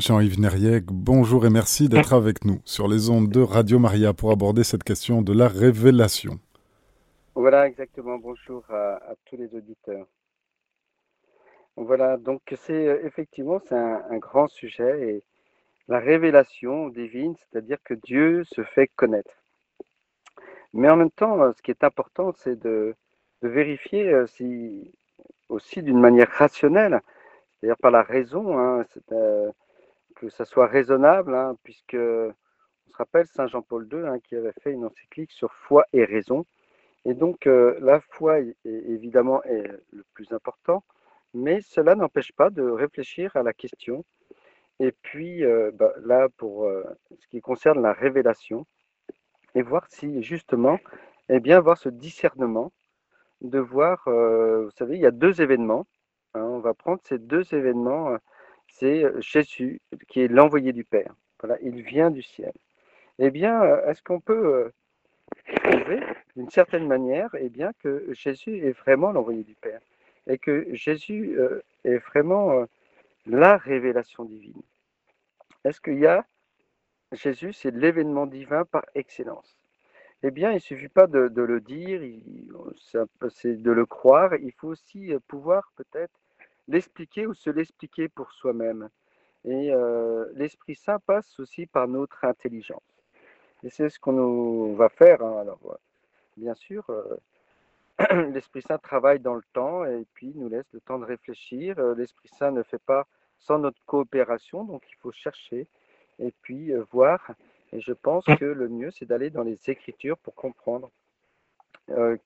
Jean-Yves Neriec, bonjour et merci d'être avec nous sur les ondes de Radio Maria pour aborder cette question de la révélation. Voilà, exactement. Bonjour à, tous les auditeurs. Voilà, donc c'est euh, effectivement c'est un, grand sujet et la révélation divine, c'est-à-dire que Dieu se fait connaître. Mais en même temps, euh, ce qui est important, c'est de, vérifier euh, si aussi d'une manière rationnelle, c'est-à-dire par la raison, hein, que ça soit raisonnable, hein, puisque on se rappelle Saint Jean-Paul II hein, qui avait fait une encyclique sur foi et raison. Et donc euh, la foi est, évidemment est le plus important, mais cela n'empêche pas de réfléchir à la question. Et puis euh, bah, là, pour euh, ce qui concerne la révélation, et voir si justement, eh bien, voir ce discernement, de voir, vous savez, il y a deux événements. Hein, on va prendre ces deux événements c'est euh, Jésus qui est l'envoyé du Père. Voilà, il vient du ciel. Eh bien, euh, est-ce qu'on peut euh, prouver d'une certaine manière eh bien, que Jésus est vraiment l'envoyé du Père et que Jésus est vraiment la révélation divine? Est-ce qu'il y a Jésus, c'est l'événement divin par excellence? Eh bien, il ne suffit pas de, de le dire, c'est de le croire, il faut aussi pouvoir peut-être l'expliquer ou se l'expliquer pour soi-même. Et euh, l'Esprit Saint passe aussi par notre intelligence. Et c'est ce qu'on va faire. Hein. Alors, euh, bien sûr, euh, l'Esprit Saint travaille dans le temps et puis nous laisse le temps de réfléchir. L'Esprit Saint ne fait pas sans notre coopération, donc il faut chercher et puis voir. Et je pense que le mieux, c'est d'aller dans les Écritures pour comprendre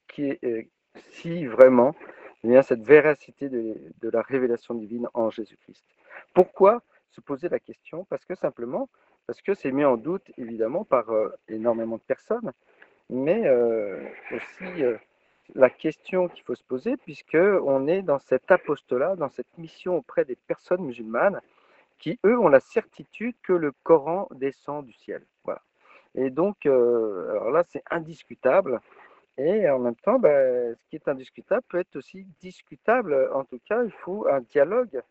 qui est, si vraiment eh cette véracité de, la révélation divine en Jésus-Christ. Pourquoi se poser la question? Parce que simplement, parce que c'est mis en doute évidemment par euh, énormément de personnes, mais euh, aussi euh, la question qu'il faut se poser, puisque on est dans cet apostolat, dans cette mission auprès des personnes musulmanes, qui eux ont la certitude que le Coran descend du ciel. Voilà. Et donc, alors là, c'est indiscutable. Et en même temps, ben, ce qui est indiscutable peut être aussi discutable. En tout cas, il faut un dialogue.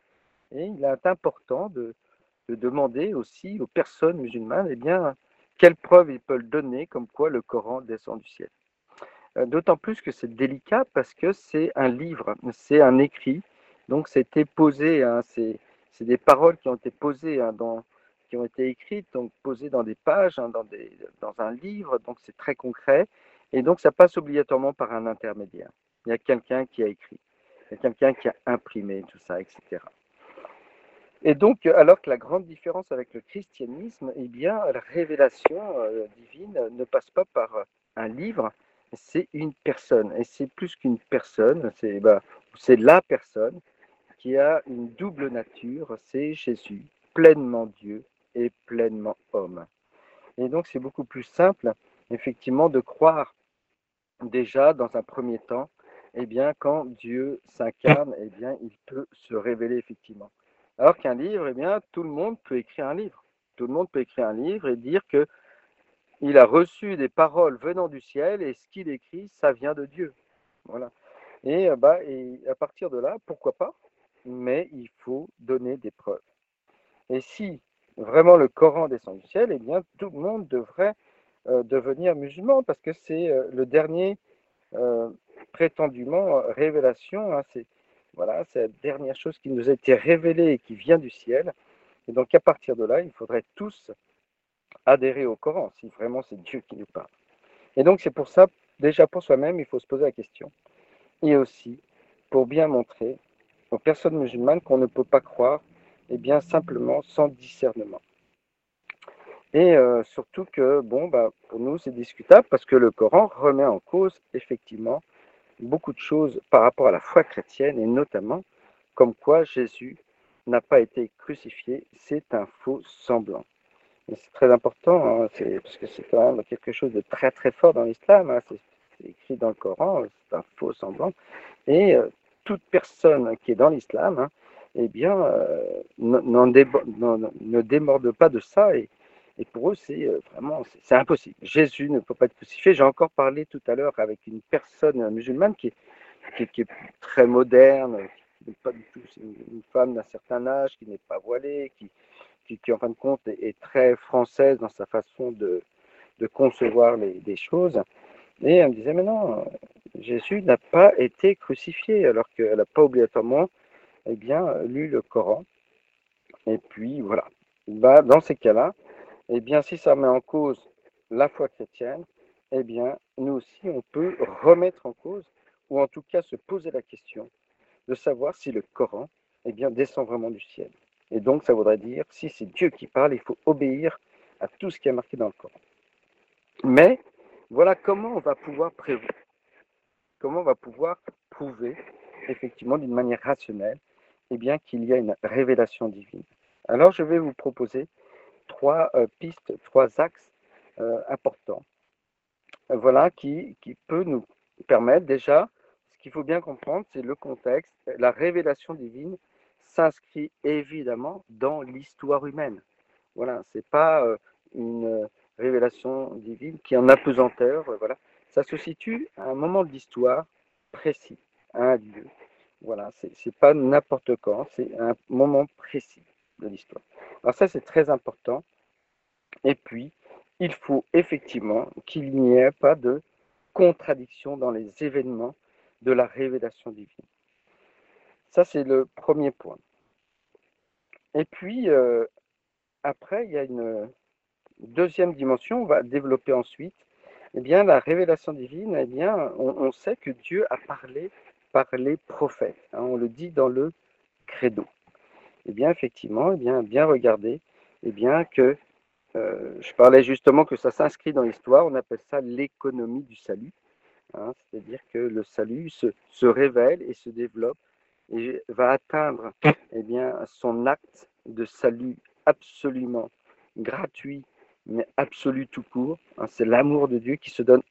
Et il est important de, demander aussi aux personnes musulmanes eh bien, quelles preuves ils peuvent donner comme quoi le Coran descend du ciel. Euh, d'autant plus que c'est délicat parce que c'est un livre, c'est un écrit. Donc c'était posé, hein, c'est des paroles qui ont été posées hein, dans, qui ont été écrites, donc posées dans des pages, hein, dans, un livre, donc c'est très concret. Et donc, ça passe obligatoirement par un intermédiaire. Il y a quelqu'un qui a écrit, il y a quelqu'un qui a imprimé tout ça, etc. Et donc, alors que la grande différence avec le christianisme, eh bien, la révélation euh, divine ne passe pas par un livre, c'est une personne. Et c'est plus qu'une personne, c'est bah, la personne qui a une double nature, c'est Jésus, pleinement Dieu et pleinement homme. Et donc, c'est beaucoup plus simple, effectivement, de croire déjà, dans un premier temps, eh bien, quand Dieu s'incarne, eh bien, il peut se révéler effectivement. Alors qu'un livre, eh bien, tout le monde peut écrire un livre. Tout le monde peut écrire un livre et dire que il a reçu des paroles venant du ciel et ce qu'il écrit, ça vient de Dieu. Voilà. Et, euh, bah, à partir de là, pourquoi pas? Mais il faut donner des preuves. Et si vraiment le Coran descend du ciel, eh bien, tout le monde devrait devenir musulman parce que c'est euh, le dernier euh, prétendument révélation. Hein, c'est voilà, c'est la dernière chose qui nous a été révélée et qui vient du ciel. Et donc à partir de là, il faudrait tous adhérer au Coran si vraiment c'est Dieu qui nous parle. Et donc c'est pour ça, déjà pour soi-même, il faut se poser la question. Et aussi pour bien montrer aux personnes musulmanes qu'on ne peut pas croire, et eh bien simplement sans discernement. Et euh, surtout que, bon, bah, pour nous, c'est discutable parce que le Coran remet en cause, effectivement, beaucoup de choses par rapport à la foi chrétienne et notamment comme quoi Jésus n'a pas été crucifié, c'est un faux semblant. C'est très important, hein, parce que c'est quand même quelque chose de très très fort dans l'islam, hein, c'est écrit dans le Coran, c'est un faux semblant. Et euh, toute personne qui est dans l'islam, hein, eh bien, euh, ne démorde pas de ça et pour eux, c'est euh, vraiment c'est impossible. Jésus ne peut pas être crucifié. J'ai encore parlé tout à l'heure avec une personne musulmane qui est, très moderne, qui n'est pas du tout une, femme d'un certain âge, qui n'est pas voilée, qui, en fin de compte est, très française dans sa façon de, concevoir les, choses. Et elle me disait, mais non, Jésus n'a pas été crucifié, alors qu'elle n'a pas obligatoirement eh bien, lu le Coran. Et puis voilà. Bah, dans ces cas-là, eh bien, si ça met en cause la foi chrétienne, eh bien, nous aussi, on peut remettre en cause, ou en tout cas se poser la question de savoir si le Coran eh bien, descend vraiment du ciel. Et donc, ça voudrait dire, si c'est Dieu qui parle, il faut obéir à tout ce qui est marqué dans le Coran. Mais voilà comment on va pouvoir prévoir, comment on va pouvoir prouver, effectivement, d'une manière rationnelle, eh bien, qu'il y a une révélation divine. Alors, je vais vous proposer trois euh, pistes, trois axes euh, importants, voilà, qui, peut nous permettre déjà, ce qu'il faut bien comprendre, c'est le contexte, la révélation divine s'inscrit évidemment dans l'histoire humaine. Voilà, c'est pas euh, une révélation divine qui est en apesanteur. Voilà, ça se situe à un moment de l'histoire précis, à un lieu. Voilà, c'est pas n'importe quand, c'est un moment précis l'histoire. Alors ça, c'est très important. Et puis, il faut effectivement qu'il n'y ait pas de contradiction dans les événements de la révélation divine. Ça, c'est le premier point. Et puis, euh, après, il y a une deuxième dimension, on va développer ensuite. Eh bien, la révélation divine, eh bien, on, sait que Dieu a parlé par les prophètes. Hein, on le dit dans le credo. Eh bien, effectivement, eh bien, bien regarder, eh bien, que euh, je parlais justement que ça s'inscrit dans l'histoire, on appelle ça l'économie du salut. Hein, c'est-à-dire que le salut se, se révèle et se développe et va atteindre eh bien, son acte de salut absolument gratuit, mais absolu tout court. Hein, c'est l'amour de Dieu qui se donne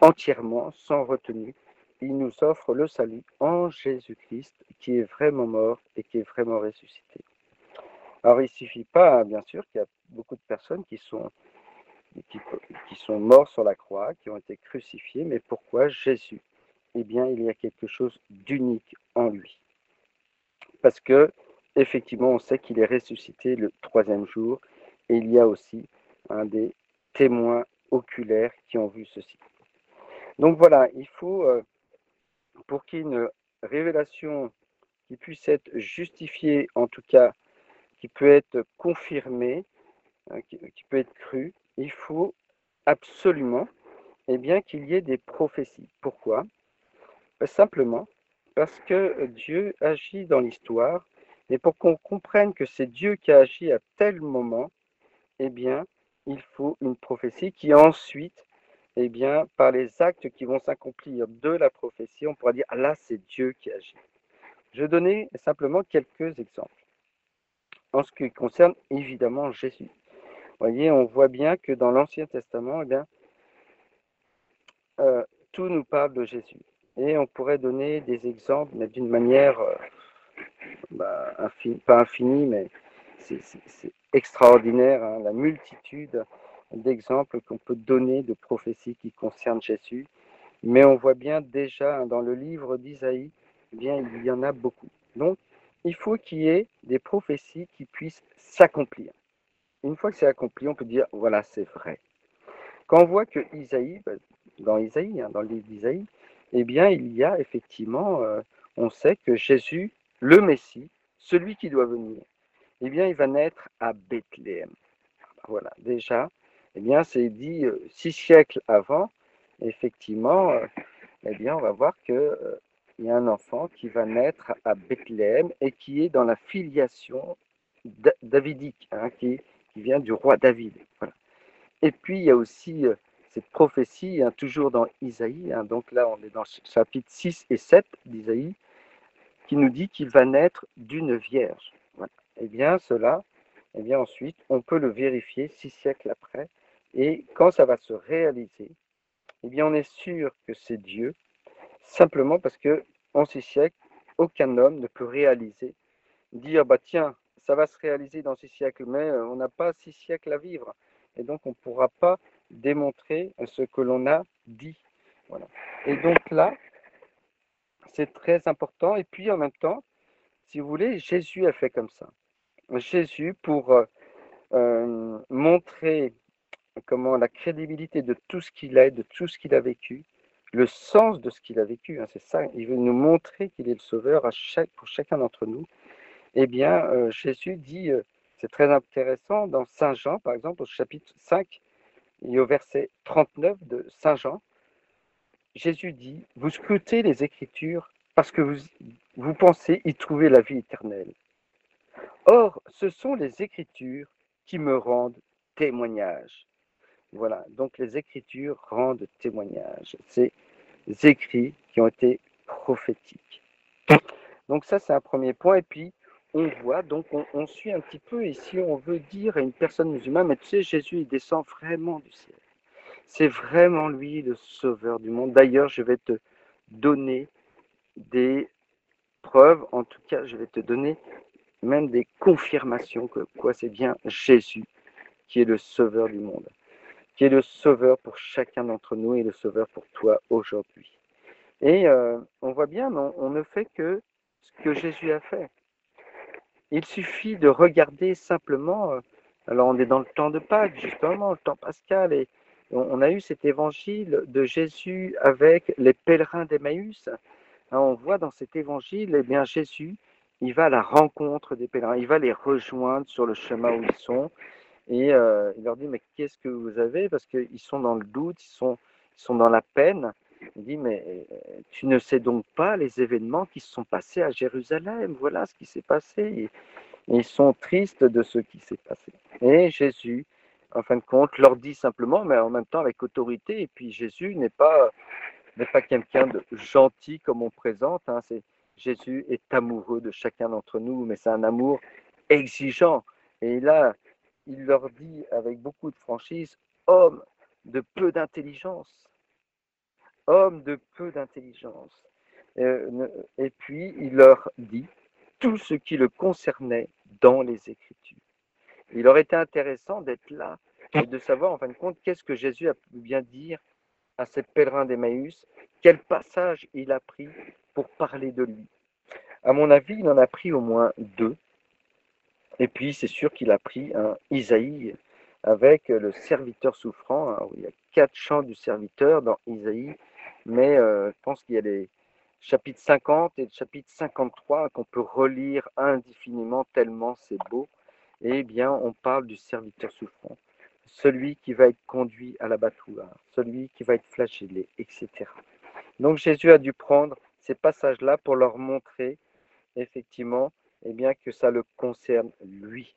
entièrement, sans retenue. Il nous offre le salut en Jésus-Christ, qui est vraiment mort et qui est vraiment ressuscité. Alors, il ne suffit pas, bien sûr, qu'il y a beaucoup de personnes qui sont, qui, qui sont morts sur la croix, qui ont été crucifiés, mais pourquoi Jésus? Eh bien, il y a quelque chose d'unique en lui. Parce que, effectivement, on sait qu'il est ressuscité le troisième jour, et il y a aussi un des témoins oculaires qui ont vu ceci. Donc voilà, il faut, euh, pour qu'il y ait une révélation qui puisse être justifiée, en tout cas, qui peut être confirmée, hein, qui, peut être crue, il faut absolument eh qu'il y ait des prophéties. Pourquoi? Bah, simplement parce que Dieu agit dans l'histoire, et pour qu'on comprenne que c'est Dieu qui a agi à tel moment, eh bien, il faut une prophétie qui ensuite, eh par les actes qui vont s'accomplir de la prophétie, on pourra dire, ah là, c'est Dieu qui agit. Je vais donner simplement quelques exemples. En ce qui concerne évidemment Jésus. Vous voyez, on voit bien que dans l'Ancien Testament, eh bien, euh, tout nous parle de Jésus. Et on pourrait donner des exemples, mais d'une manière euh, bah, pas infinie, mais c'est extraordinaire, hein, la multitude d'exemples qu'on peut donner de prophéties qui concernent Jésus. Mais on voit bien déjà hein, dans le livre d'Isaïe, eh bien il y en a beaucoup. Donc, il faut qu'il y ait des prophéties qui puissent s'accomplir. Une fois que c'est accompli, on peut dire voilà, c'est vrai. Quand on voit que Isaïe, bah, dans Isaïe, hein, dans le livre d'Isaïe, eh bien, il y a effectivement, euh, on sait que Jésus, le Messie, celui qui doit venir, eh bien, il va naître à Bethléem. Voilà, déjà, eh bien, c'est dit euh, six siècles avant, effectivement, euh, eh bien, on va voir que il y a un enfant qui va naître à Bethléem et qui est dans la filiation davidique, hein, qui, vient du roi David. Voilà. Et puis, il y a aussi cette prophétie, hein, toujours dans Isaïe, hein, donc là on est dans chapitre 6 et 7 d'Isaïe, qui nous dit qu'il va naître d'une vierge. Et eh bien cela, eh bien ensuite, on peut le vérifier six siècles après, et quand ça va se réaliser, eh bien on est sûr que c'est Dieu, simplement parce que en six siècles, aucun homme ne peut réaliser, dire bah tiens, ça va se réaliser dans six siècles, mais euh, on n'a pas six siècles à vivre, et donc on ne pourra pas démontrer ce que l'on a dit. Et donc là, c'est très important. Et puis en même temps, si vous voulez, Jésus a fait comme ça. Jésus pour euh, montrer comment la crédibilité de tout ce qu'il est, de tout ce qu'il a vécu, le sens de ce qu'il a vécu, hein, c'est ça, il veut nous montrer qu'il est le sauveur pour chacun d'entre nous. Eh bien, euh, Jésus dit, euh, c'est très intéressant, dans Saint Jean, par exemple, au chapitre 5 et au verset 39 de Saint Jean, Jésus dit, vous scrutez les Écritures parce que vous, vous pensez y trouver la vie éternelle. Or, ce sont les Écritures qui me rendent témoignage. Voilà, donc les Écritures rendent témoignage. Ces écrits qui ont été prophétiques. Donc ça, c'est un premier point. Et puis, on voit, donc on, suit un petit peu ici, on veut dire à une personne musulmane, mais tu sais, Jésus, il descend vraiment du ciel. C'est vraiment lui le sauveur du monde. D'ailleurs, je vais te donner des preuves, en tout cas, je vais te donner même des confirmations que quoi c'est bien Jésus qui est le sauveur du monde, qui est le sauveur pour chacun d'entre nous et le sauveur pour toi aujourd'hui. Et euh, on voit bien, on, ne fait que ce que Jésus a fait. Il suffit de regarder simplement, euh, alors on est dans le temps de Pâques, justement, le temps pascal, et on a eu cet évangile de Jésus avec les pèlerins d'Emmaüs. Hein, on voit dans cet évangile, eh bien, Jésus, il va à la rencontre des pèlerins, il va les rejoindre sur le chemin où ils sont, et euh, il leur dit, mais qu'est-ce que vous avez? Parce qu'ils sont dans le doute, ils sont, ils sont dans la peine. Il dit, mais euh, tu ne sais donc pas les événements qui se sont passés à Jérusalem? Voilà ce qui s'est passé. Et, ils sont tristes de ce qui s'est passé. Et Jésus, en fin de compte, leur dit simplement, mais en même temps avec autorité. Et puis Jésus n'est pas, n'est pas quelqu'un de gentil comme on présente. Hein. C'est, Jésus est amoureux de chacun d'entre nous, mais c'est un amour exigeant. Et là, il leur dit avec beaucoup de franchise, homme de peu d'intelligence, homme de peu d'intelligence. Euh, et puis il leur dit tout ce qui le concernait dans les Écritures. Il aurait été intéressant d'être là et de savoir en fin de compte qu'est-ce que Jésus a pu bien dire à ces pèlerins d'Emmaüs, quel passage il a pris pour parler de lui. À mon avis, il en a pris au moins deux. Et puis, c'est sûr qu'il a pris Isaïe avec le serviteur souffrant. Il y a quatre chants du serviteur dans Isaïe, mais euh, je pense qu'il y a les chapitres 50 et le chapitre 53 qu'on peut relire indéfiniment tellement c'est beau. Eh bien, on parle du serviteur souffrant, celui qui va être conduit à l'abattoir, celui qui va être flagellé, etc. Donc Jésus a dû prendre ces passages-là pour leur montrer effectivement eh bien, que ça le concerne lui.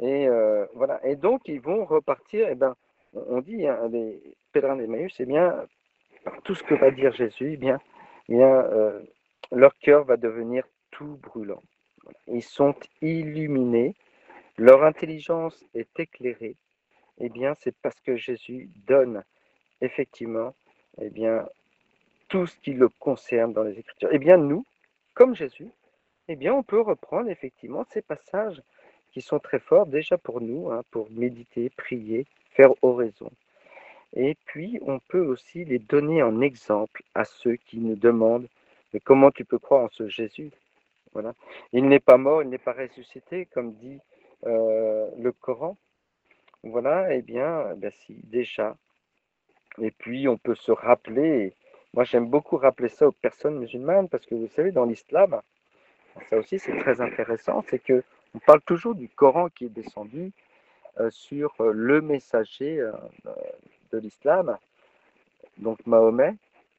Et euh, voilà. Et donc, ils vont repartir. Eh ben, on dit, hein, les pèlerins d'Emmaüs, eh bien, tout ce que va dire Jésus, eh bien, eh bien euh, leur cœur va devenir tout brûlant. Ils sont illuminés, leur intelligence est éclairée. Eh bien, c'est parce que Jésus donne effectivement, bien, tout ce qui le concerne dans les Écritures. Eh bien, nous, comme Jésus, eh bien, on peut reprendre effectivement ces passages qui sont très forts déjà pour nous, hein, pour méditer, prier, faire oraison. Et puis, on peut aussi les donner en exemple à ceux qui nous demandent Mais comment tu peux croire en ce Jésus? Voilà. Il n'est pas mort, il n'est pas ressuscité, comme dit euh, le Coran. Voilà, eh bien, bien, si, déjà. Et puis, on peut se rappeler, moi j'aime beaucoup rappeler ça aux personnes musulmanes, parce que vous savez, dans l'islam, ça aussi c'est très intéressant, c'est que on parle toujours du Coran qui est descendu euh, sur euh, le messager euh, de l'islam, donc Mahomet,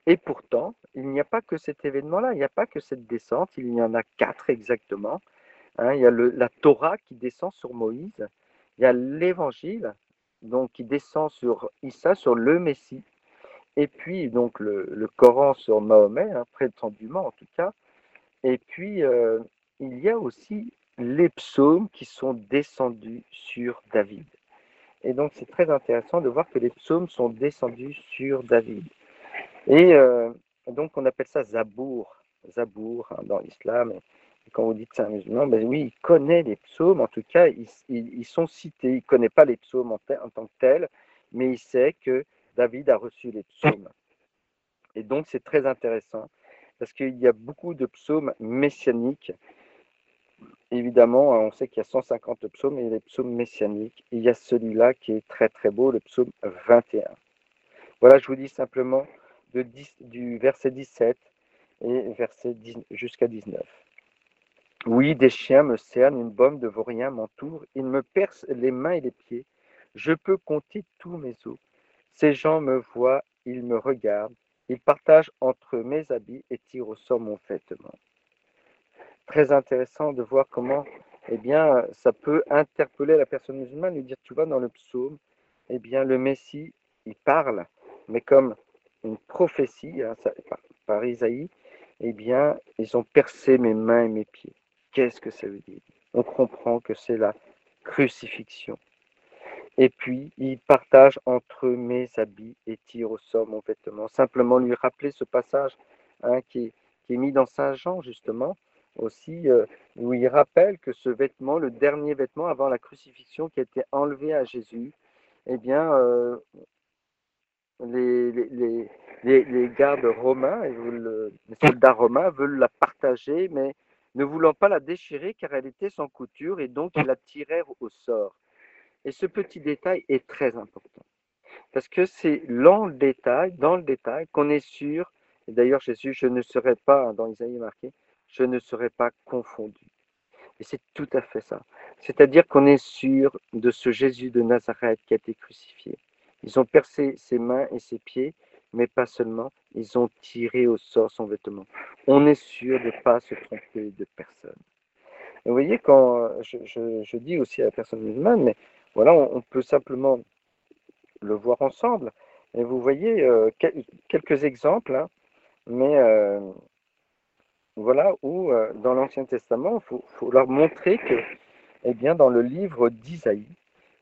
et pourtant il n'y a pas que cet événement-là, il n'y a pas que cette descente, il y en a quatre exactement. Hein. il y a la Torah qui descend sur Moïse, il y a l'Évangile donc qui descend sur Issa, sur le Messie, et puis donc le, le Coran sur Mahomet, hein, prétendument en tout cas, et puis, euh, il y a aussi les psaumes qui sont descendus sur David. Et donc, c'est très intéressant de voir que les psaumes sont descendus sur David. Et euh, donc, on appelle ça Zabour, Zabour hein, dans l'islam. Quand vous dites c'est un musulman, ben oui, il connaît les psaumes, en tout cas, ils, sont cités. Il ne connaît pas les psaumes en, tant que tels, mais il sait que David a reçu les psaumes. Et donc, c'est très intéressant parce qu'il y a beaucoup de psaumes messianiques évidemment, on sait qu'il y a 150 psaumes et les psaumes messianiques. Il y a celui-là qui est très très beau, le psaume 21. Voilà, je vous dis simplement du verset 17 et verset jusqu'à 19. Oui, des chiens me cernent, une bombe de vaurien m'entoure, ils me percent les mains et les pieds. Je peux compter tous mes os. Ces gens me voient, ils me regardent, ils partagent entre mes habits et tirent au sort mon vêtement. Très intéressant de voir comment eh bien, ça peut interpeller la personne musulmane, lui dire, tu vois, dans le psaume, eh bien, le Messie, il parle, mais comme une prophétie hein, par, par Isaïe, eh bien, ils ont percé mes mains et mes pieds. Qu'est-ce que ça veut dire? On comprend que c'est la crucifixion. Et puis, il partage entre mes habits et tire au sort mon vêtement. Simplement lui rappeler ce passage hein, qui, est, mis dans Saint Jean, justement, aussi, euh, où il rappelle que ce vêtement, le dernier vêtement avant la crucifixion qui a été enlevé à Jésus, eh bien, euh, les, gardes romains, les soldats romains veulent la partager, mais ne voulant pas la déchirer car elle était sans couture et donc ils la tirèrent au sort. Et ce petit détail est très important parce que c'est dans le détail, dans le détail qu'on est sûr, et d'ailleurs Jésus, je ne serai pas, dans Isaïe marqué, je ne serai pas confondu. Et c'est tout à fait ça. C'est-à-dire qu'on est sûr de ce Jésus de Nazareth qui a été crucifié. Ils ont percé ses mains et ses pieds mais pas seulement, ils ont tiré au sort son vêtement. On est sûr de ne pas se tromper de personne. vous voyez, quand je, dis aussi à la personne musulmane, mais voilà, on, peut simplement le voir ensemble. Et vous voyez euh, quelques exemples, hein, mais euh, voilà où euh, dans l'Ancien Testament, il faut, leur montrer que, eh bien, dans le livre d'Isaïe,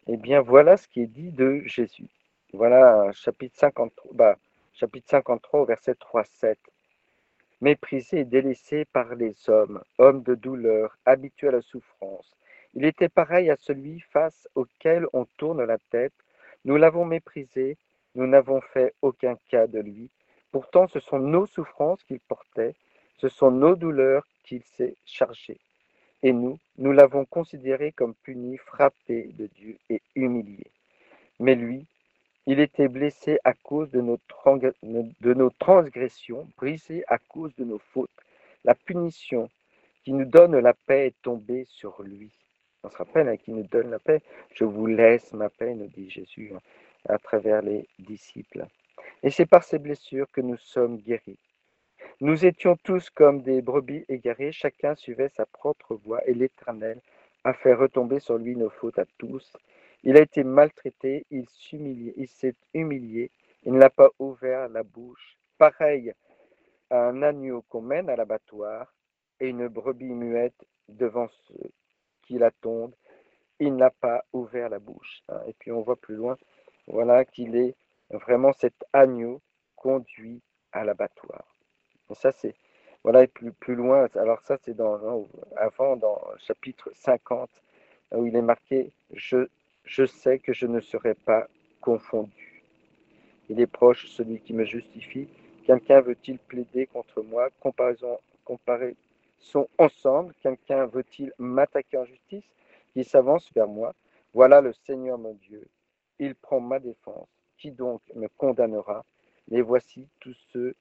eh bien, voilà ce qui est dit de Jésus. Voilà, chapitre 53, bah, chapitre 53, verset 3-7. Méprisé et délaissé par les hommes, homme de douleur, habitué à la souffrance, il était pareil à celui face auquel on tourne la tête. Nous l'avons méprisé, nous n'avons fait aucun cas de lui. Pourtant, ce sont nos souffrances qu'il portait, ce sont nos douleurs qu'il s'est chargé. Et nous, nous l'avons considéré comme puni, frappé de Dieu et humilié. Mais lui, il était blessé à cause de nos, de nos transgressions, brisé à cause de nos fautes. La punition qui nous donne la paix est tombée sur lui. On se rappelle, hein, qui nous donne la paix. Je vous laisse ma paix, nous dit Jésus hein, à travers les disciples. Et c'est par ces blessures que nous sommes guéris. Nous étions tous comme des brebis égarées, chacun suivait sa propre voie, et l'Éternel a fait retomber sur lui nos fautes à tous. Il a été maltraité, il s'est humilié, il n'a pas ouvert la bouche. Pareil à un agneau qu'on mène à l'abattoir et une brebis muette devant ceux qui l'attendent, il n'a pas ouvert la bouche. Hein. Et puis on voit plus loin, voilà qu'il est vraiment cet agneau conduit à l'abattoir. Ça c'est voilà et plus plus loin. Alors ça c'est dans avant dans chapitre 50 où il est marqué je je sais que je ne serai pas confondu. Il est proche celui qui me justifie. Quelqu'un veut-il plaider contre moi? Comparaison, sont ensemble. Quelqu'un veut-il m'attaquer en justice? Il s'avance vers moi. Voilà le Seigneur mon Dieu. Il prend ma défense. Qui donc me condamnera? Les voici tous ceux,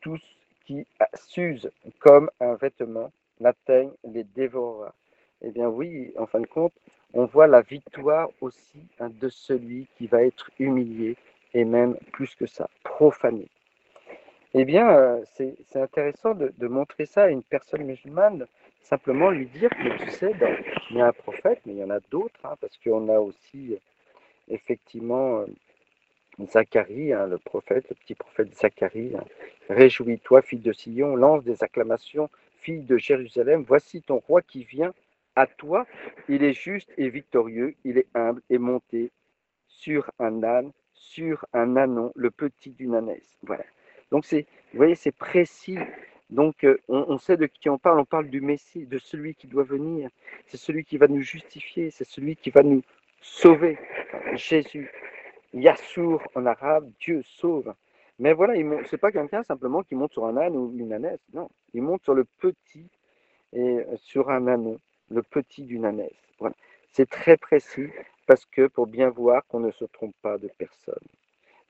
tous qui s'usent comme un vêtement, l'atteignent, les dévorera. Eh bien oui, en fin de compte, on voit la victoire aussi hein, de celui qui va être humilié et même plus que ça, profané. Eh bien, euh, c'est intéressant de, montrer ça à une personne musulmane, simplement lui dire que tu sais, ben, il y a un prophète, mais il y en a d'autres, hein, parce qu'on a aussi effectivement euh, Zacharie, hein, le prophète, le petit prophète Zacharie. Réjouis-toi, fille de Sion, lance des acclamations, fille de Jérusalem, voici ton roi qui vient à toi, il est juste et victorieux, il est humble et monté sur un âne, sur un anon, le petit d'une ânesse. Voilà. Donc vous voyez, c'est précis. Donc euh, on, sait de qui on parle. On parle du Messie, de celui qui doit venir. C'est celui qui va nous justifier. C'est celui qui va nous sauver. Jésus. Yassour en arabe, Dieu sauve. Mais voilà, ce n'est pas quelqu'un simplement qui monte sur un âne ou une ânesse. Non, il monte sur le petit et sur un anon, le petit d'une ânesse. Voilà. C'est très précis parce que pour bien voir qu'on ne se trompe pas de personne.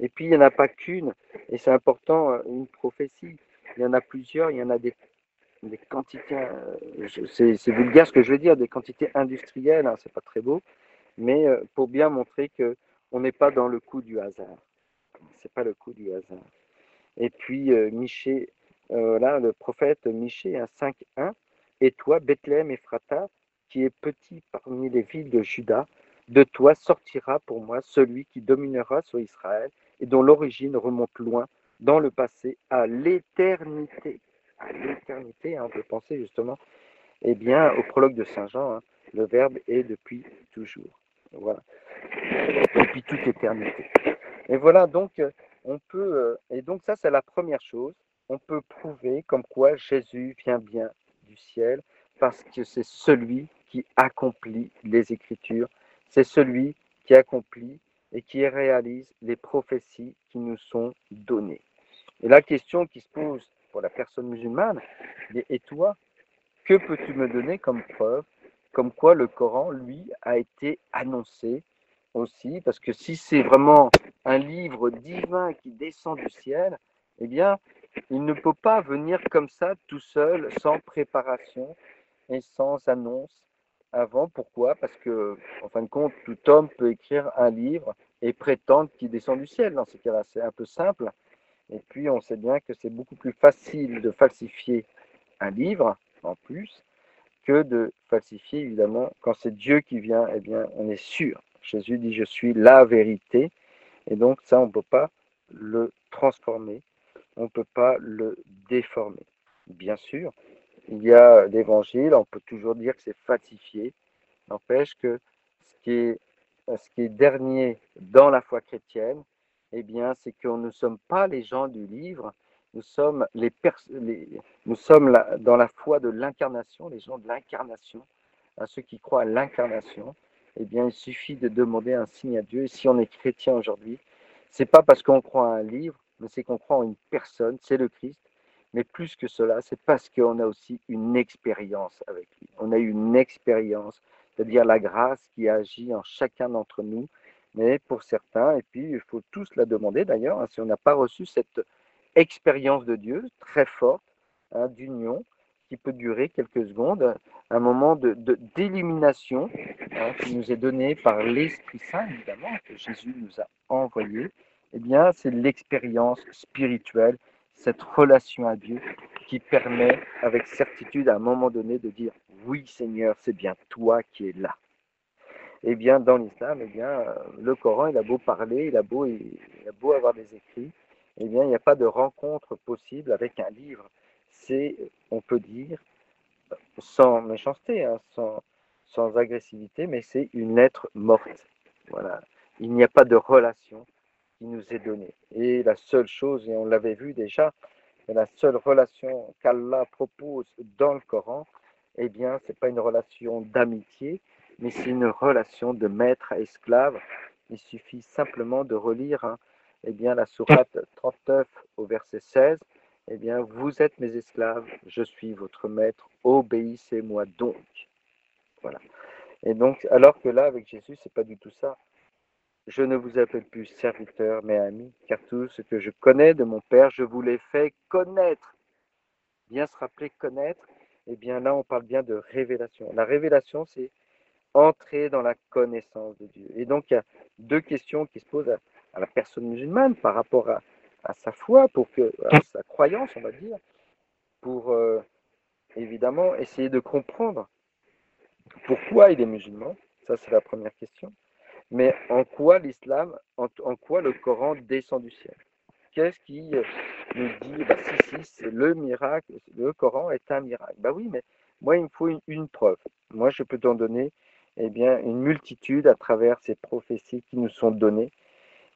Et puis, il n'y en a pas qu'une, et c'est important, euh, une prophétie. Il y en a plusieurs, il y en a des, des quantités, euh, c'est vulgaire ce que je veux dire, des quantités industrielles, hein, c'est pas très beau, mais euh, pour bien montrer que on n'est pas dans le coup du hasard. C'est pas le coup du hasard. Et puis, Miché, là, le prophète Miché, un 5.1, et toi, Bethléem Ephrata, qui est petit parmi les villes de Juda, de toi sortira pour moi celui qui dominera sur Israël et dont l'origine remonte loin dans le passé à l'éternité. À l'éternité, hein, on peut penser justement eh bien, au prologue de Saint Jean, hein, le Verbe est depuis toujours. Voilà. Depuis toute éternité. Et voilà, donc, euh, on peut, euh, et donc ça, c'est la première chose. On peut prouver comme quoi Jésus vient bien du ciel parce que c'est celui qui accomplit les Écritures, c'est celui qui accomplit et qui réalise les prophéties qui nous sont données. Et la question qui se pose pour la personne musulmane, et toi, que peux-tu me donner comme preuve, comme quoi le Coran, lui, a été annoncé aussi, parce que si c'est vraiment un livre divin qui descend du ciel, eh bien, il ne peut pas venir comme ça tout seul, sans préparation et sans annonce avant. Pourquoi? Parce que, en fin de compte, tout homme peut écrire un livre et prétendre qu'il descend du ciel. Dans ce cas-là, c'est un peu simple. Et puis, on sait bien que c'est beaucoup plus facile de falsifier un livre, en plus, que de falsifier, évidemment, quand c'est Dieu qui vient, eh bien, on est sûr. Jésus dit, je suis la vérité. Et donc, ça, on ne peut pas le transformer, on ne peut pas le déformer. Bien sûr, il y a l'évangile, on peut toujours dire que c'est falsifié. N'empêche que ce qui, est, dernier dans la foi chrétienne, eh bien, c'est que nous ne sommes pas les gens du livre, nous sommes, les, nous sommes dans la foi de l'incarnation, les gens de l'incarnation, à ceux qui croient à l'incarnation. Eh bien, il suffit de demander un signe à Dieu. Et si on est chrétien aujourd'hui, c'est pas parce qu'on croit à un livre, mais c'est qu'on croit en une personne, c'est le Christ. Mais plus que cela, c'est parce qu'on a aussi une expérience avec lui. On a une expérience, c'est-à-dire la grâce qui agit en chacun d'entre nous. Mais pour certains, et puis il faut tous la demander d'ailleurs, hein, si on n'a pas reçu cette expérience de Dieu très forte, hein, d'union, qui peut durer quelques secondes, un moment de, d'illumination hein, qui nous est donné par l'Esprit Saint, évidemment, que Jésus nous a envoyé, eh bien, c'est l'expérience spirituelle cette relation à Dieu qui permet avec certitude à un moment donné de dire oui Seigneur, c'est bien toi qui es là. Eh bien, dans l'islam, eh bien, euh, le Coran, il a beau parler, il a beau, avoir des écrits, eh bien, il n'y a pas de rencontre possible avec un livre. C'est, on peut dire, sans méchanceté, hein, sans, sans agressivité, mais c'est une lettre morte. Voilà. Il n'y a pas de relation nous est donné. Et la seule chose, et on l'avait vu déjà, la seule relation qu'Allah propose dans le Coran, eh bien, ce n'est pas une relation d'amitié, mais c'est une relation de maître à esclave. Il suffit simplement de relire hein, eh bien, la sourate 39 au verset 16. Eh bien, vous êtes mes esclaves, je suis votre maître, obéissez-moi donc. Voilà. Et donc, alors que là, avec Jésus, c'est pas du tout ça. Je ne vous appelle plus serviteur, mais ami, car tout ce que je connais de mon Père, je vous l'ai fait connaître. Bien se rappeler connaître, et eh bien là, on parle bien de révélation. La révélation, c'est entrer dans la connaissance de Dieu. Et donc, il y a deux questions qui se posent à, la personne musulmane par rapport à, sa foi, pour que, à sa croyance, on va dire, pour euh, évidemment essayer de comprendre pourquoi il est musulman. Ça, c'est la première question. Mais en quoi l'islam, en, quoi le Coran descend du ciel? Qu'est-ce qui euh, nous dit, bah, si, si, c'est le miracle, le Coran est un miracle. Bah oui, mais moi, il me faut une, preuve. Moi, je peux t'en donner eh bien, une multitude à travers ces prophéties qui nous sont données.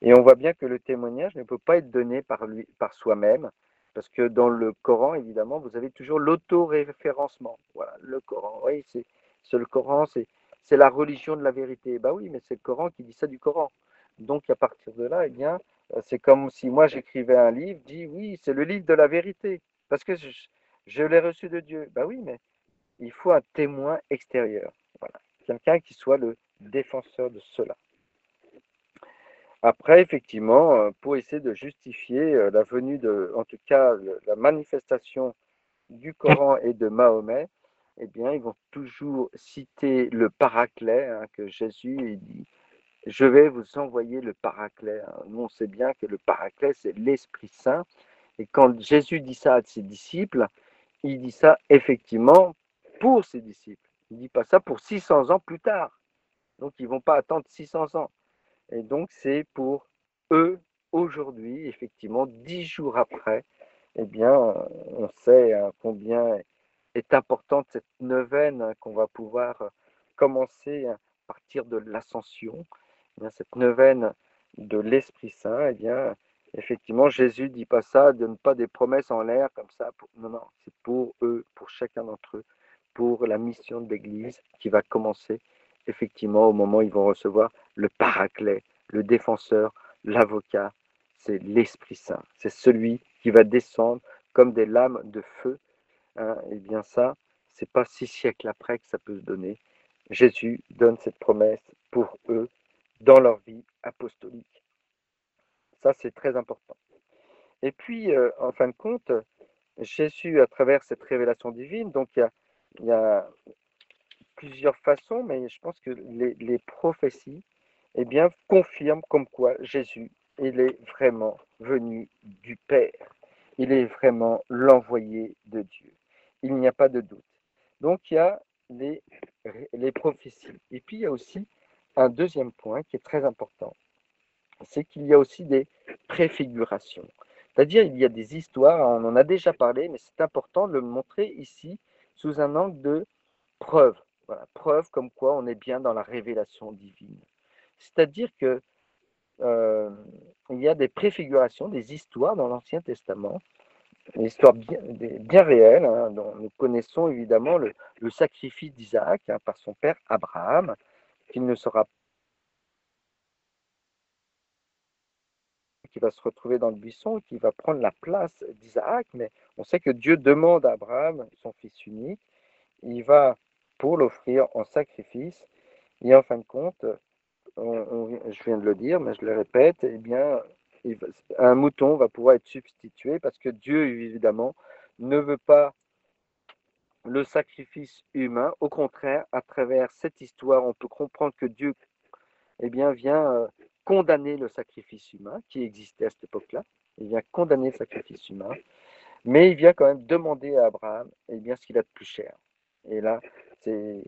Et on voit bien que le témoignage ne peut pas être donné par, par soi-même, parce que dans le Coran, évidemment, vous avez toujours l'auto-référencement. Voilà, le Coran, oui, c'est le Coran, c'est c'est la religion de la vérité. Bah oui, mais c'est le Coran qui dit ça du Coran. Donc à partir de là, eh bien, euh, c'est comme si moi j'écrivais un livre, dit oui, c'est le livre de la vérité, parce que je, l'ai reçu de Dieu. Bah oui, mais il faut un témoin extérieur. Voilà. Quelqu'un qui soit le défenseur de cela. Après, effectivement, euh, pour essayer de justifier euh, la venue de, en tout cas, la manifestation du Coran et de Mahomet, eh bien, ils vont toujours citer le paraclet hein, que Jésus dit Je vais vous envoyer le paraclet. Nous, on sait bien que le paraclet, c'est l'Esprit Saint. Et quand Jésus dit ça à ses disciples, il dit ça effectivement pour ses disciples. Il ne dit pas ça pour 600 ans plus tard. Donc, ils ne vont pas attendre 600 ans. Et donc, c'est pour eux, aujourd'hui, effectivement, dix jours après, eh bien, on sait hein, combien est importante cette neuvaine hein, qu'on va pouvoir commencer à partir de l'ascension. Eh cette neuvaine de l'Esprit Saint, eh bien, effectivement, Jésus dit pas ça, donne pas des promesses en l'air comme ça. Non, non, c'est pour eux, pour chacun d'entre eux, pour la mission de l'Église qui va commencer effectivement, au moment où ils vont recevoir le paraclet, le défenseur, l'avocat, c'est l'Esprit Saint. C'est celui qui va descendre comme des lames de feu. Hein. et bien ça, c'est pas six siècles après que ça peut se donner. Jésus donne cette promesse pour eux dans leur vie apostolique. Ça, c'est très important. Et puis, euh, en fin de compte, Jésus, à travers cette révélation divine, donc il y a plusieurs façons, mais je pense que les, prophéties eh bien, confirment comme quoi Jésus, il est vraiment venu du Père. Il est vraiment l'envoyé de Dieu. Il n'y a pas de doute. Donc, il y a les, prophéties. Et puis, il y a aussi un deuxième point qui est très important. C'est qu'il y a aussi des préfigurations. C'est-à-dire, il y a des histoires, on en a déjà parlé, mais c'est important de le montrer ici sous un angle de preuve. Preuve comme quoi on est bien dans la révélation divine. C'est-à-dire que euh, il y a des préfigurations, des histoires dans l'Ancien Testament, des histoires bien, réelles, hein, dont nous connaissons évidemment le, sacrifice d'Isaac hein, par son père Abraham, ne sera qui va se retrouver dans le buisson, qui va prendre la place d'Isaac, mais on sait que Dieu demande à Abraham, son fils unique, il va pour l'offrir en sacrifice. Et en fin de compte, je viens de le dire, mais je le répète, eh bien, un mouton va pouvoir être substitué parce que Dieu, évidemment, ne veut pas le sacrifice humain. Au contraire, à travers cette histoire, on peut comprendre que Dieu eh bien, vient euh, condamner le sacrifice humain qui existait à cette époque-là. Il vient condamner le sacrifice humain, mais il vient quand même demander à Abraham eh bien, ce qu'il a de plus cher. Et là, c'est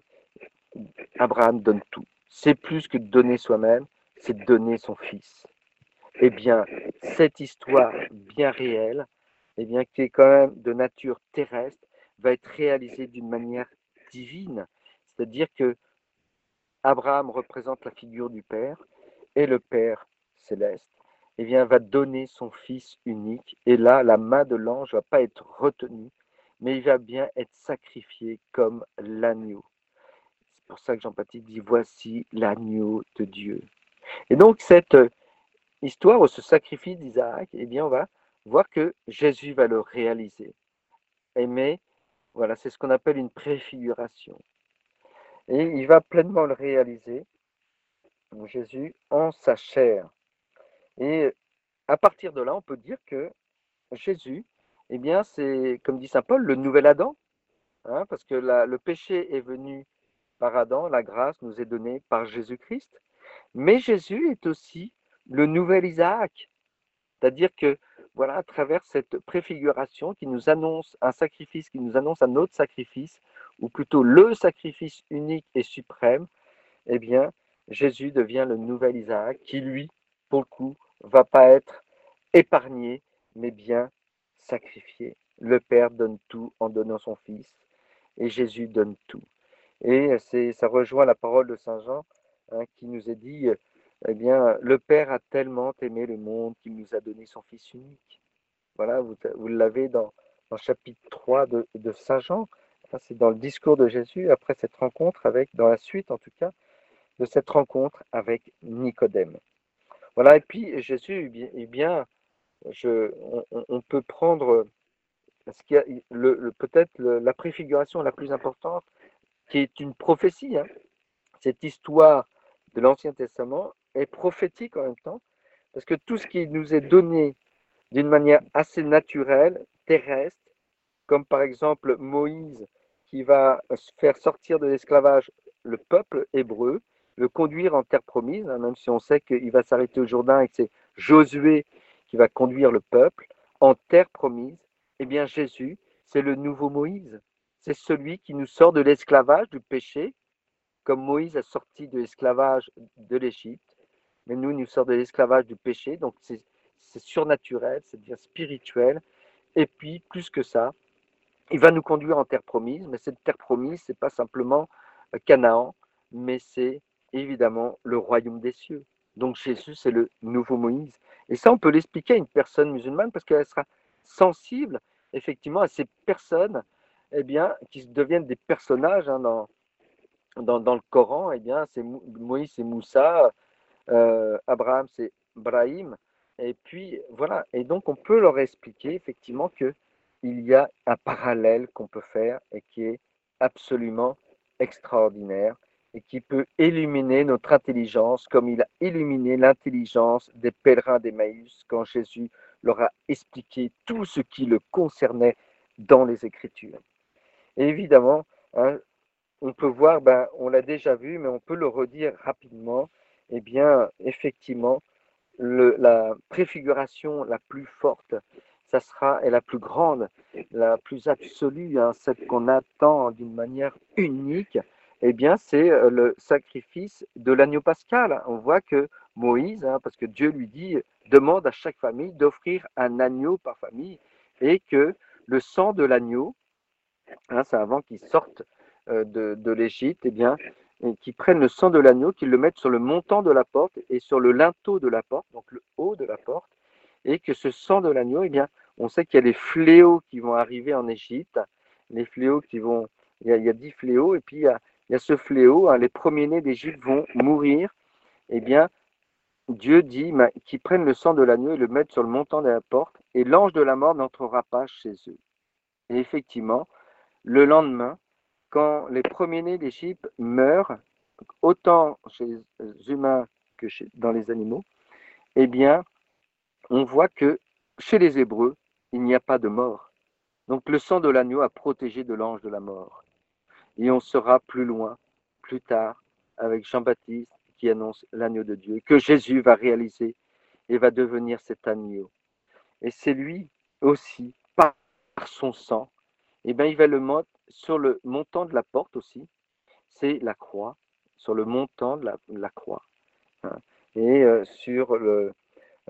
Abraham donne tout. C'est plus que donner soi-même, c'est donner son fils. Eh bien, cette histoire bien réelle, eh bien, qui est quand même de nature terrestre, va être réalisée d'une manière divine. C'est-à-dire que Abraham représente la figure du Père et le Père céleste eh bien, va donner son Fils unique. Et là, la main de l'ange ne va pas être retenue, mais il va bien être sacrifié comme l'agneau. C'est pour ça que Jean-Baptiste dit Voici l'agneau de Dieu. Et donc, cette histoire ou ce sacrifice d'Isaac, eh bien, on va voir que Jésus va le réaliser. Mais, voilà, c'est ce qu'on appelle une préfiguration. Et il va pleinement le réaliser, Jésus, en sa chair. Et à partir de là, on peut dire que Jésus eh bien, c'est, comme dit Saint Paul, le nouvel Adam, hein, parce que le péché est venu par Adam, la grâce nous est donnée par Jésus-Christ. Mais Jésus est aussi le nouvel Isaac. C'est-à-dire que, voilà, à travers cette préfiguration qui nous annonce un sacrifice, qui nous annonce un autre sacrifice, ou plutôt le sacrifice unique et suprême, eh bien, Jésus devient le nouvel Isaac qui, lui, pour le coup, va pas être épargné, mais bien sacrifié. Le Père donne tout en donnant son Fils et Jésus donne tout. Et ça rejoint la parole de Saint Jean hein, qui nous est dit, eh bien, le Père a tellement aimé le monde qu'il nous a donné son Fils unique. Voilà, vous, l'avez dans, dans chapitre 3 de, de Saint Jean. c'est dans le discours de Jésus après cette rencontre avec, dans la suite en tout cas, de cette rencontre avec Nicodème. Voilà, et puis Jésus est bien, je, on, peut prendre le, peut-être la préfiguration la plus importante, qui est une prophétie. Hein. Cette histoire de l'Ancien Testament est prophétique en même temps, parce que tout ce qui nous est donné d'une manière assez naturelle, terrestre, comme par exemple Moïse qui va faire sortir de l'esclavage le peuple hébreu, le conduire en terre promise, hein, même si on sait qu'il va s'arrêter au Jourdain et que c'est Josué qui va conduire le peuple en terre promise, eh bien Jésus, c'est le nouveau Moïse. C'est celui qui nous sort de l'esclavage, du péché, comme Moïse a sorti de l'esclavage de l'Égypte. Mais nous, nous sort de l'esclavage du péché, donc c'est surnaturel, c'est-à-dire spirituel. Et puis, plus que ça, il va nous conduire en terre promise, mais cette terre promise, c'est pas simplement euh, Canaan, mais c'est évidemment le royaume des cieux. Donc Jésus, c'est le nouveau Moïse. Et ça, on peut l'expliquer à une personne musulmane parce qu'elle sera sensible effectivement à ces personnes eh bien, qui deviennent des personnages hein, dans, dans, le Coran. Eh bien, c'est Moïse, c'est Moussa, euh, Abraham, c'est Brahim. Et puis voilà. Et donc, on peut leur expliquer effectivement que il y a un parallèle qu'on peut faire et qui est absolument extraordinaire et qui peut illuminer notre intelligence comme il a illuminé l'intelligence des pèlerins d'Emmaüs quand Jésus leur a expliqué tout ce qui le concernait dans les Écritures. Et évidemment, hein, on peut voir, ben, on l'a déjà vu, mais on peut le redire rapidement, eh bien, effectivement, la préfiguration la plus forte, ça sera, et la plus grande, la plus absolue, hein, celle qu'on attend d'une manière unique, eh bien, c'est euh, le sacrifice de l'agneau pascal. On voit que Moïse, hein, parce que Dieu lui dit, demande à chaque famille d'offrir un agneau par famille, et que le sang de l'agneau, hein, c'est avant qu'ils sortent euh, de, de l'Égypte, eh bien, qu'ils prennent le sang de l'agneau, qu'ils le mettent sur le montant de la porte et sur le linteau de la porte, donc le haut de la porte, et que ce sang de l'agneau, eh bien, on sait qu'il y a les fléaux qui vont arriver en Égypte, les fléaux qui vont, il y a, dix fléaux, et puis il y a, il y a ce fléau, hein, les premiers-nés d'Égypte vont mourir, eh bien, Dieu dit qu'ils prennent le sang de l'agneau et le mettent sur le montant de la porte, et l'ange de la mort n'entrera pas chez eux. Et effectivement, le lendemain, quand les premiers-nés d'Égypte meurent, autant chez les humains que dans les animaux, eh bien, on voit que chez les Hébreux, il n'y a pas de mort. Donc le sang de l'agneau a protégé de l'ange de la mort. Et on sera plus loin, plus tard, avec Jean-Baptiste qui annonce l'agneau de Dieu, que Jésus va réaliser et va devenir cet agneau. Et c'est lui aussi, par son sang, eh bien, il va le mettre sur le montant de la porte aussi, c'est la croix, sur le montant de la, croix, hein. et euh, sur, le,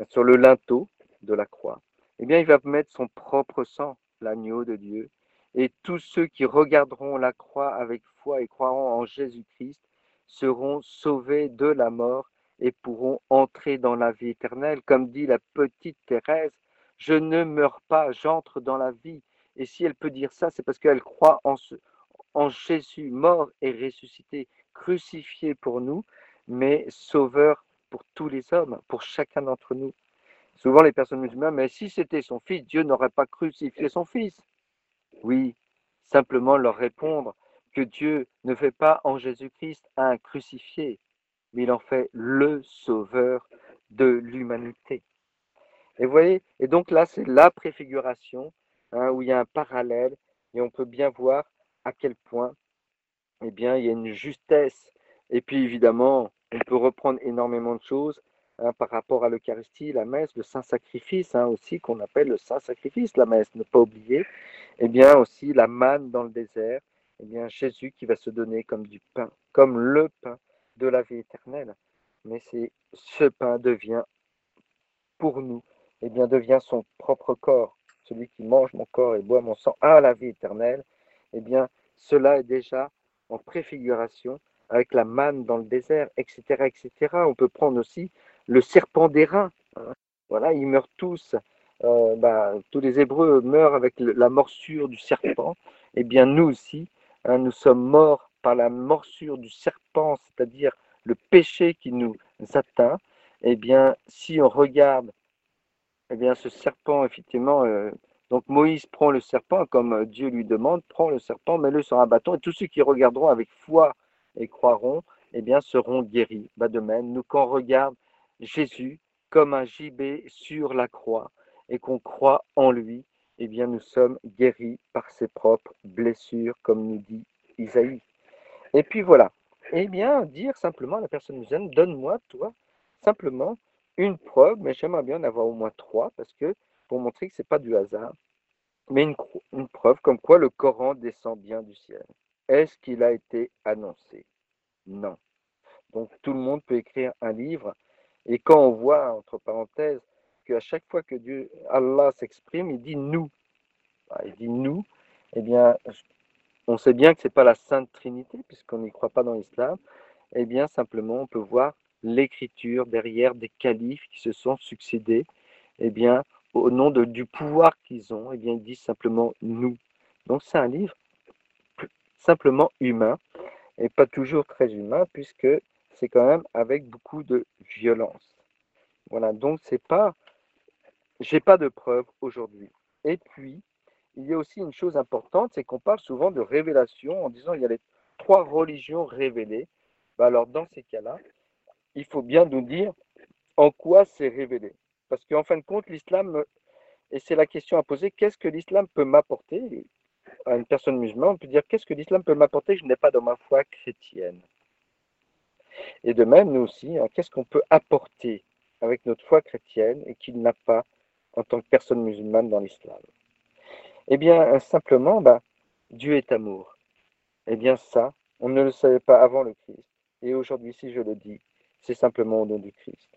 sur le linteau de la croix. Eh bien, il va mettre son propre sang, l'agneau de Dieu, et tous ceux qui regarderont la croix avec foi et croiront en Jésus-Christ seront sauvés de la mort et pourront entrer dans la vie éternelle. Comme dit la petite Thérèse, je ne meurs pas, j'entre dans la vie. Et si elle peut dire ça, c'est parce qu'elle croit en, Jésus, mort et ressuscité, crucifié pour nous, mais sauveur pour tous les hommes, pour chacun d'entre nous. Souvent les personnes musulmanes, mais si c'était son fils, Dieu n'aurait pas crucifié son fils. Oui, simplement leur répondre que Dieu ne fait pas en Jésus-Christ un crucifié, mais il en fait le sauveur de l'humanité. Et vous voyez, et donc là, c'est la préfiguration, hein, où il y a un parallèle, et on peut bien voir à quel point, eh bien, il y a une justesse. Et puis, évidemment, on peut reprendre énormément de choses hein, par rapport à l'Eucharistie, la messe, le Saint-Sacrifice hein, aussi, qu'on appelle le Saint-Sacrifice, la messe, ne pas oublier eh bien aussi la manne dans le désert, eh bien Jésus qui va se donner comme du pain, comme le pain de la vie éternelle. Mais c'est ce pain devient pour nous, eh bien devient son propre corps. Celui qui mange mon corps et boit mon sang a la vie éternelle. Eh bien cela est déjà en préfiguration avec la manne dans le désert, etc., etc. On peut prendre aussi le serpent d'airain. Hein. Voilà, ils meurent tous euh, bah, tous les Hébreux meurent avec la morsure du serpent, eh bien nous aussi, hein, nous sommes morts par la morsure du serpent, c'est-à-dire le péché qui nous atteint. Eh bien, si on regarde, eh bien, ce serpent, effectivement, euh, Donc Moïse prend le serpent, comme Dieu lui demande, prend le serpent, met-le sur un bâton, et tous ceux qui regarderont avec foi et croiront, eh bien, seront guéris. Bah, de même, nous, quand on regarde Jésus comme un gibet sur la croix et qu'on croit en lui, eh bien, nous sommes guéris par ses propres blessures, comme nous dit Isaïe. Et puis voilà. Eh bien, dire simplement à la personne musulmane, donne-moi, toi, simplement une preuve, mais j'aimerais bien en avoir au moins trois, parce que pour montrer que ce n'est pas du hasard, mais une, preuve comme quoi le Coran descend bien du ciel. Est-ce qu'il a été annoncé? Non. Donc tout le monde peut écrire un livre. Et quand on voit, entre parenthèses, qu'à chaque fois que Dieu, Allah s'exprime, il dit nous. Il dit nous. Eh bien, on sait bien que ce n'est pas la Sainte Trinité, puisqu'on n'y croit pas dans l'islam. Eh bien, simplement, on peut voir l'écriture derrière des califes qui se sont succédés. Eh bien, au nom de, du pouvoir qu'ils ont, eh bien, ils disent simplement nous. Donc, c'est un livre simplement humain et pas toujours très humain, puisque c'est quand même avec beaucoup de violence. Voilà, donc c'est pas, j'ai pas de preuves aujourd'hui. Et puis, il y a aussi une chose importante, c'est qu'on parle souvent de révélation en disant il y a les trois religions révélées. Bah, alors dans ces cas-là, il faut bien nous dire en quoi c'est révélé. Parce qu'en fin de compte, l'islam, et c'est la question à poser, qu'est-ce que l'islam peut m'apporter? À une personne musulmane On peut dire qu'est-ce que l'islam peut m'apporter? Que je n'ai pas dans ma foi chrétienne et de même, nous aussi, hein, qu'est-ce qu'on peut apporter avec notre foi chrétienne et qu'il n'a pas en tant que personne musulmane dans l'islam? Eh bien, euh, simplement, bah, Dieu est amour. Eh bien, ça, on ne le savait pas avant le Christ. Et aujourd'hui, si je le dis, c'est simplement au nom du Christ.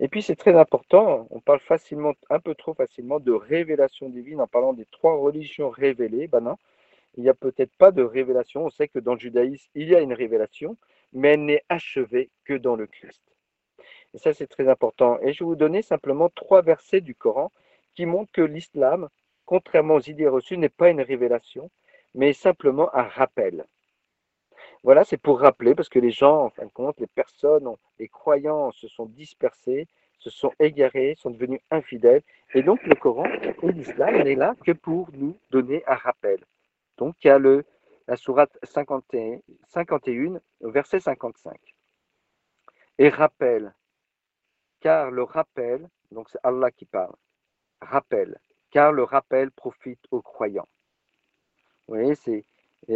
Et puis, c'est très important, on parle facilement, un peu trop facilement, de révélation divine en parlant des trois religions révélées. Ben non, il n'y a peut-être pas de révélation. On sait que dans le judaïsme, il y a une révélation, mais elle n'est achevée que dans le Christ. Et ça, c'est très important. Et je vais vous donner simplement trois versets du Coran qui montrent que l'islam, contrairement aux idées reçues, n'est pas une révélation, mais simplement un rappel. Voilà, c'est pour rappeler, parce que les gens, en fin de compte, les personnes, les croyants se sont dispersés, se sont égarés, sont devenus infidèles. Et donc le Coran et l'islam n'est là que pour nous donner un rappel. Donc il y a le la sourate 51, 51 verset 55. Et rappelle, car le rappel, donc c'est Allah qui parle, rappelle, car le rappel profite aux croyants. Vous voyez, c'est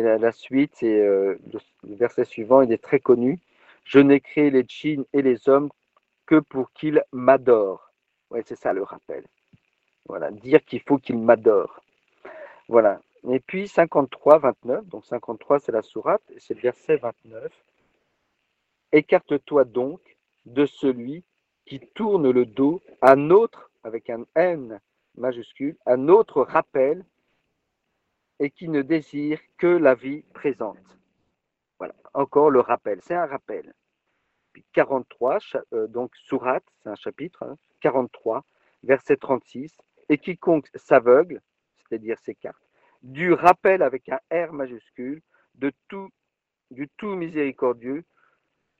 la, suite, c'est euh, le, verset suivant, il est très connu. Je n'ai créé les djinns et les hommes que pour qu'ils m'adorent. Oui, c'est ça le rappel. Voilà, dire qu'il faut qu'ils m'adorent. Voilà. Et puis 53, 29, donc 53 c'est la sourate, c'est le verset 29. Écarte-toi donc de celui qui tourne le dos à notre, avec un N majuscule, à notre rappel et qui ne désire que la vie présente. Voilà, encore le rappel, c'est un rappel. Puis 43, euh, donc sourate, c'est un chapitre, 43, hein, verset 36, et quiconque s'aveugle, c'est-à-dire s'écarte, du rappel avec un R majuscule de tout, du tout miséricordieux,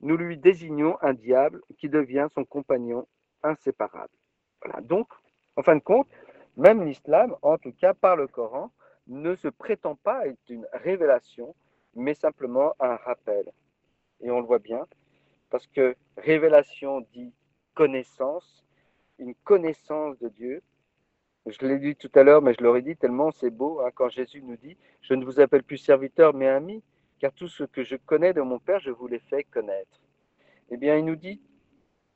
nous lui désignons un diable qui devient son compagnon inséparable. Voilà. Donc, en fin de compte, même l'islam, en tout cas par le Coran, ne se prétend pas être une révélation, mais simplement un rappel. Et on le voit bien, parce que révélation dit connaissance, une connaissance de Dieu, je l'ai dit tout à l'heure, mais je l'aurais dit tellement c'est beau hein, quand Jésus nous dit Je ne vous appelle plus serviteur, mais ami, car tout ce que je connais de mon Père, je vous l'ai fait connaître. Eh bien, il nous dit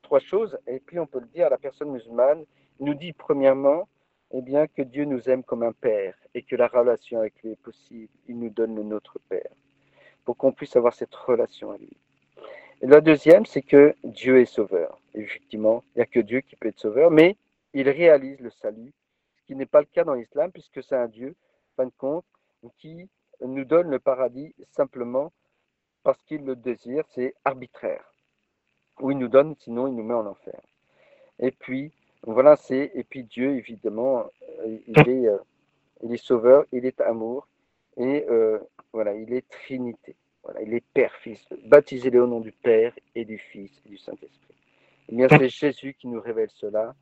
trois choses, et puis on peut le dire à la personne musulmane. Il nous dit premièrement eh bien, que Dieu nous aime comme un Père et que la relation avec lui est possible. Il nous donne le notre Père pour qu'on puisse avoir cette relation à lui. Et la deuxième, c'est que Dieu est sauveur. effectivement, il n'y a que Dieu qui peut être sauveur, mais il réalise le salut qui n'est pas le cas dans l'islam, puisque c'est un Dieu, fin de compte, qui nous donne le paradis simplement parce qu'il le désire, c'est arbitraire. Ou il nous donne, sinon il nous met en enfer. Et puis, voilà, c'est, et puis Dieu, évidemment, euh, il est, euh, il est sauveur, il est amour, et euh, voilà, il est Trinité. Voilà, il est Père, Fils. Baptisez-le au nom du Père et du Fils et du Saint-Esprit. Eh bien, c'est Jésus qui nous révèle cela.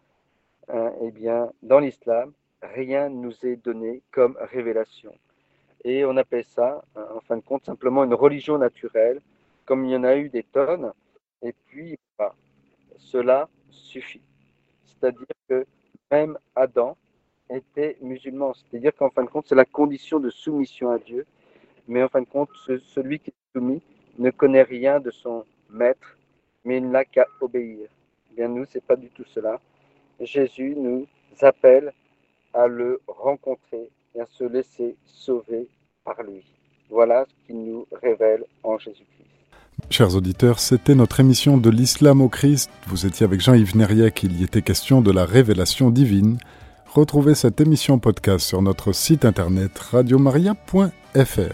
Hein, eh bien, dans l'islam, rien nous est donné comme révélation. Et on appelle ça, en fin de compte, simplement une religion naturelle, comme il y en a eu des tonnes. Et puis, bah, cela suffit. C'est-à-dire que même Adam était musulman. C'est-à-dire qu'en fin de compte, c'est la condition de soumission à Dieu. Mais en fin de compte, celui qui est soumis ne connaît rien de son maître, mais il n'a qu'à obéir. Eh bien, nous, c'est pas du tout cela. Jésus nous appelle à le rencontrer et à se laisser sauver par lui. Voilà ce qu'il nous révèle en Jésus-Christ. Chers auditeurs, c'était notre émission de l'islam au Christ. Vous étiez avec Jean-Yves Nériec, il y était question de la révélation divine. Retrouvez cette émission podcast sur notre site internet radiomaria.fr.